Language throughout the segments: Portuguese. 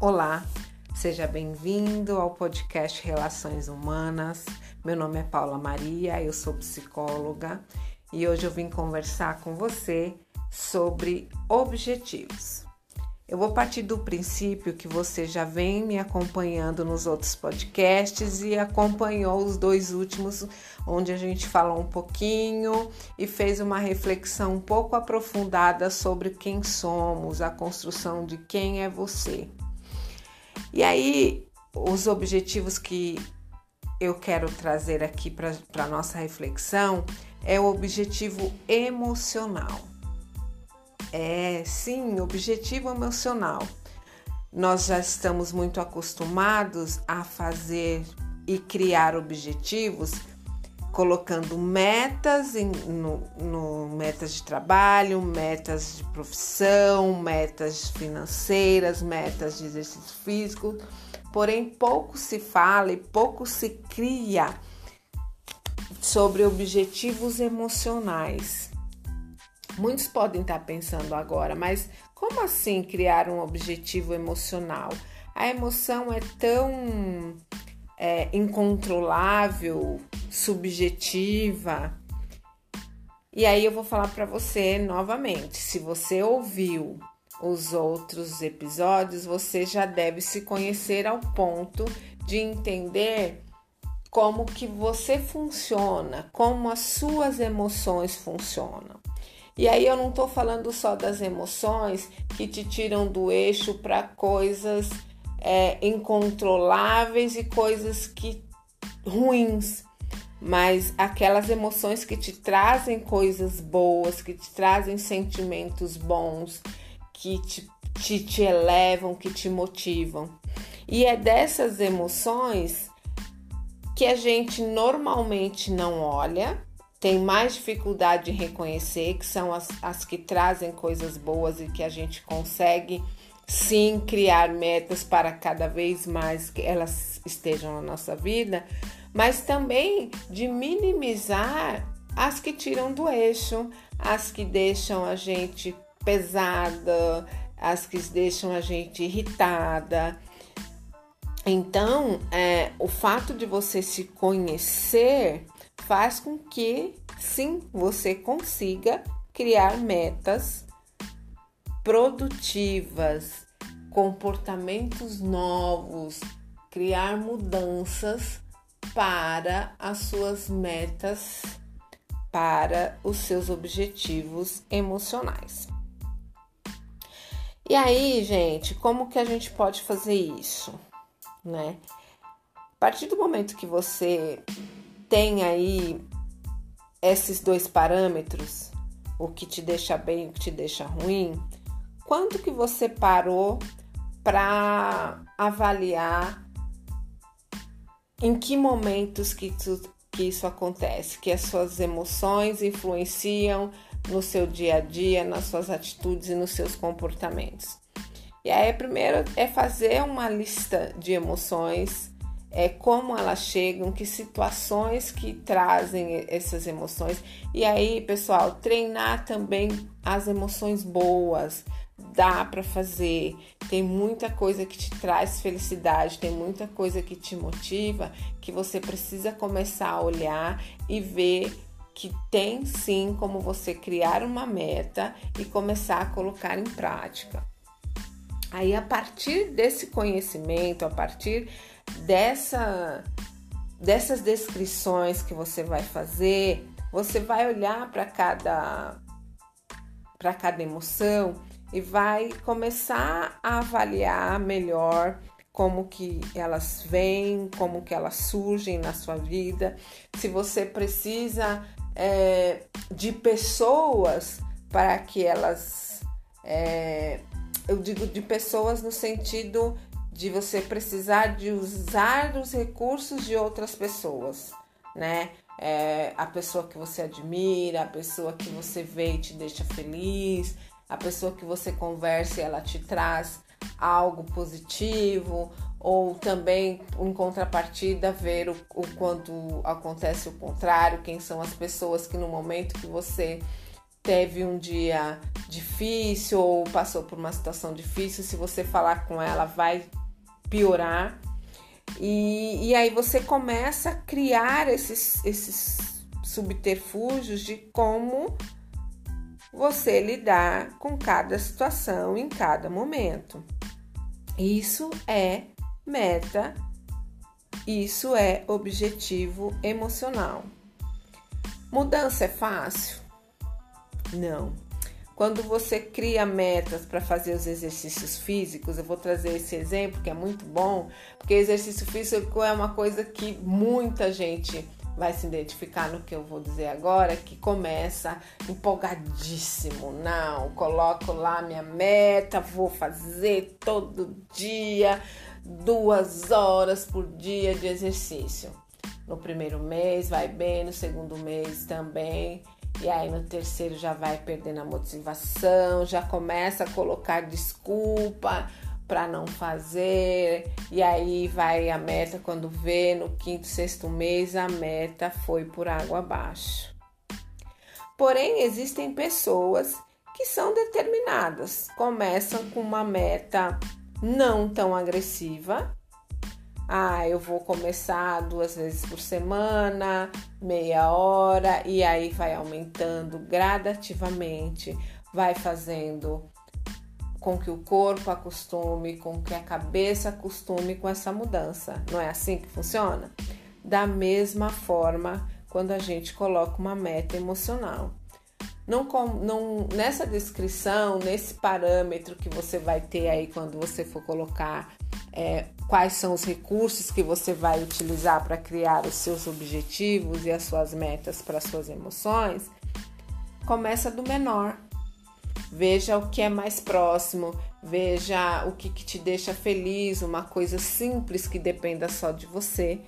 Olá, seja bem-vindo ao podcast Relações Humanas. Meu nome é Paula Maria, eu sou psicóloga e hoje eu vim conversar com você sobre objetivos. Eu vou partir do princípio que você já vem me acompanhando nos outros podcasts e acompanhou os dois últimos, onde a gente falou um pouquinho e fez uma reflexão um pouco aprofundada sobre quem somos, a construção de quem é você. E aí, os objetivos que eu quero trazer aqui para a nossa reflexão é o objetivo emocional. É, sim, objetivo emocional. Nós já estamos muito acostumados a fazer e criar objetivos colocando metas em, no, no, metas de trabalho, metas de profissão, metas financeiras, metas de exercício físico, porém pouco se fala e pouco se cria sobre objetivos emocionais. Muitos podem estar pensando agora, mas como assim criar um objetivo emocional? A emoção é tão é, incontrolável, subjetiva. E aí eu vou falar para você novamente, se você ouviu os outros episódios, você já deve se conhecer ao ponto de entender como que você funciona, como as suas emoções funcionam. E aí eu não estou falando só das emoções que te tiram do eixo para coisas é, incontroláveis e coisas que ruins, mas aquelas emoções que te trazem coisas boas, que te trazem sentimentos bons, que te, te, te elevam, que te motivam. E é dessas emoções que a gente normalmente não olha tem mais dificuldade em reconhecer, que são as, as que trazem coisas boas e que a gente consegue sim criar metas para cada vez mais que elas estejam na nossa vida, mas também de minimizar as que tiram do eixo, as que deixam a gente pesada, as que deixam a gente irritada. Então, é, o fato de você se conhecer faz com que sim você consiga criar metas produtivas, comportamentos novos, criar mudanças para as suas metas, para os seus objetivos emocionais. E aí, gente, como que a gente pode fazer isso, né? A partir do momento que você tem aí esses dois parâmetros, o que te deixa bem e o que te deixa ruim, quanto que você parou para avaliar em que momentos que, tu, que isso acontece, que as suas emoções influenciam no seu dia a dia, nas suas atitudes e nos seus comportamentos. E aí, primeiro é fazer uma lista de emoções é, como elas chegam, que situações que trazem essas emoções. E aí, pessoal, treinar também as emoções boas. Dá para fazer, tem muita coisa que te traz felicidade, tem muita coisa que te motiva, que você precisa começar a olhar e ver que tem sim como você criar uma meta e começar a colocar em prática. Aí, a partir desse conhecimento, a partir dessa, dessas descrições que você vai fazer, você vai olhar para cada para cada emoção e vai começar a avaliar melhor como que elas vêm, como que elas surgem na sua vida, se você precisa é, de pessoas para que elas, é, eu digo de pessoas no sentido de você precisar de usar os recursos de outras pessoas, né? É, a pessoa que você admira, a pessoa que você vê e te deixa feliz, a pessoa que você conversa e ela te traz algo positivo, ou também em contrapartida ver o, o quando acontece o contrário, quem são as pessoas que no momento que você teve um dia difícil ou passou por uma situação difícil, se você falar com ela, vai piorar. E, e aí você começa a criar esses, esses subterfúgios de como você lidar com cada situação em cada momento. Isso é meta, isso é objetivo emocional. Mudança é fácil? Não. Quando você cria metas para fazer os exercícios físicos, eu vou trazer esse exemplo que é muito bom, porque exercício físico é uma coisa que muita gente vai se identificar no que eu vou dizer agora, que começa empolgadíssimo. Não, coloco lá minha meta, vou fazer todo dia duas horas por dia de exercício. No primeiro mês vai bem, no segundo mês também. E aí no terceiro já vai perdendo a motivação, já começa a colocar desculpa para não fazer. E aí vai a meta quando vê no quinto, sexto mês a meta foi por água abaixo. Porém, existem pessoas que são determinadas, começam com uma meta não tão agressiva ah, eu vou começar duas vezes por semana, meia hora, e aí vai aumentando gradativamente, vai fazendo com que o corpo acostume, com que a cabeça acostume com essa mudança. Não é assim que funciona? Da mesma forma, quando a gente coloca uma meta emocional. Não, não, nessa descrição, nesse parâmetro que você vai ter aí quando você for colocar é, quais são os recursos que você vai utilizar para criar os seus objetivos e as suas metas para as suas emoções, começa do menor. Veja o que é mais próximo, veja o que, que te deixa feliz, uma coisa simples que dependa só de você.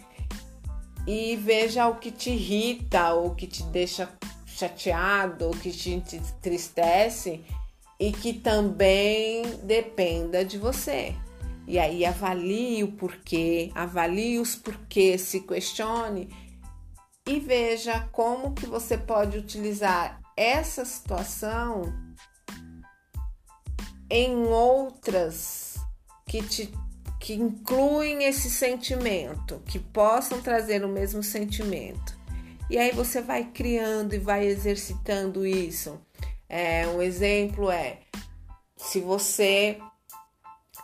E veja o que te irrita, ou que te deixa chateado, ou que te entristece e que também dependa de você. E aí avalie o porquê, avalie os porquês, se questione e veja como que você pode utilizar essa situação em outras que te que incluem esse sentimento, que possam trazer o mesmo sentimento. E aí você vai criando e vai exercitando isso. É, um exemplo é se você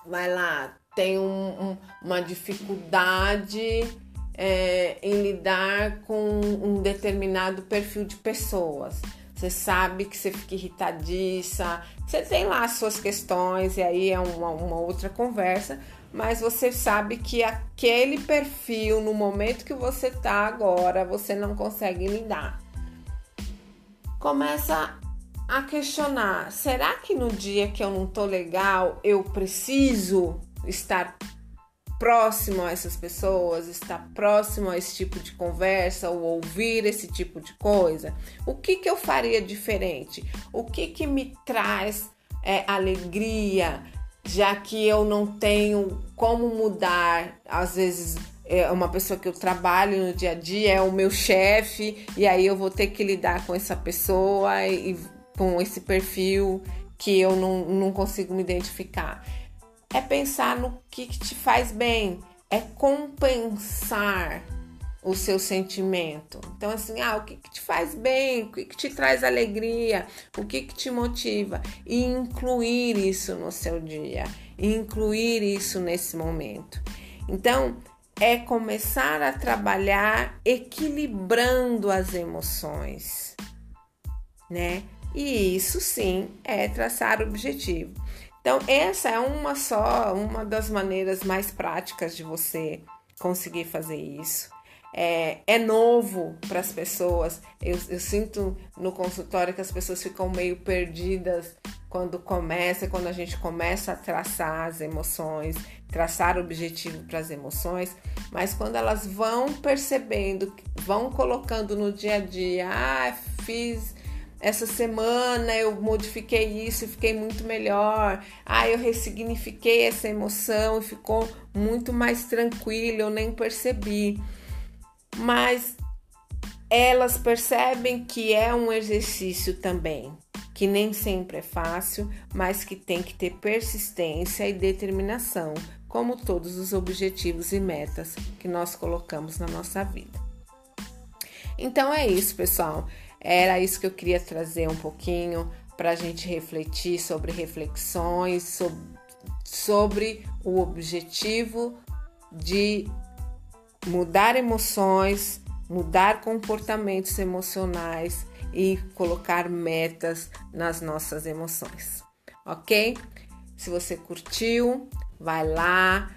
vai lá, tem um, um, uma dificuldade é, em lidar com um determinado perfil de pessoas. Você sabe que você fica irritadiça, você tem lá as suas questões, e aí é uma, uma outra conversa, mas você sabe que aquele perfil, no momento que você tá agora, você não consegue lidar. Começa a questionar: será que no dia que eu não tô legal eu preciso estar próximo a essas pessoas, estar próximo a esse tipo de conversa ou ouvir esse tipo de coisa? O que, que eu faria diferente? O que, que me traz é, alegria, já que eu não tenho como mudar, às vezes. É uma pessoa que eu trabalho no dia a dia, é o meu chefe, e aí eu vou ter que lidar com essa pessoa e com esse perfil que eu não, não consigo me identificar. É pensar no que, que te faz bem, é compensar o seu sentimento. Então, assim, ah, o que, que te faz bem, o que, que te traz alegria, o que, que te motiva, e incluir isso no seu dia, incluir isso nesse momento. Então, é começar a trabalhar equilibrando as emoções, né? E isso sim é traçar objetivo. Então, essa é uma só, uma das maneiras mais práticas de você conseguir fazer isso. É, é novo para as pessoas. Eu, eu, sinto no consultório que as pessoas ficam meio perdidas quando começa, quando a gente começa a traçar as emoções, traçar objetivo para as emoções, mas quando elas vão percebendo, vão colocando no dia a dia, ah, fiz essa semana eu modifiquei isso e fiquei muito melhor. Ah, eu ressignifiquei essa emoção e ficou muito mais tranquilo, eu nem percebi. Mas elas percebem que é um exercício também, que nem sempre é fácil, mas que tem que ter persistência e determinação, como todos os objetivos e metas que nós colocamos na nossa vida. Então é isso, pessoal. Era isso que eu queria trazer um pouquinho para a gente refletir sobre reflexões, sobre, sobre o objetivo de mudar emoções, mudar comportamentos emocionais e colocar metas nas nossas emoções, ok? Se você curtiu, vai lá,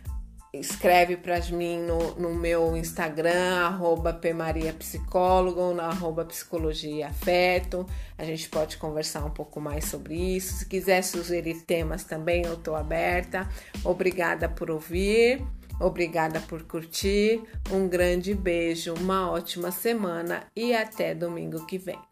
escreve para mim no, no, meu Instagram, arroba pmariapsicólogo ou na arroba psicologia afeto. A gente pode conversar um pouco mais sobre isso. Se quiser sugerir temas também, eu estou aberta. Obrigada por ouvir, obrigada por curtir. Um grande beijo, uma ótima semana e até domingo que vem.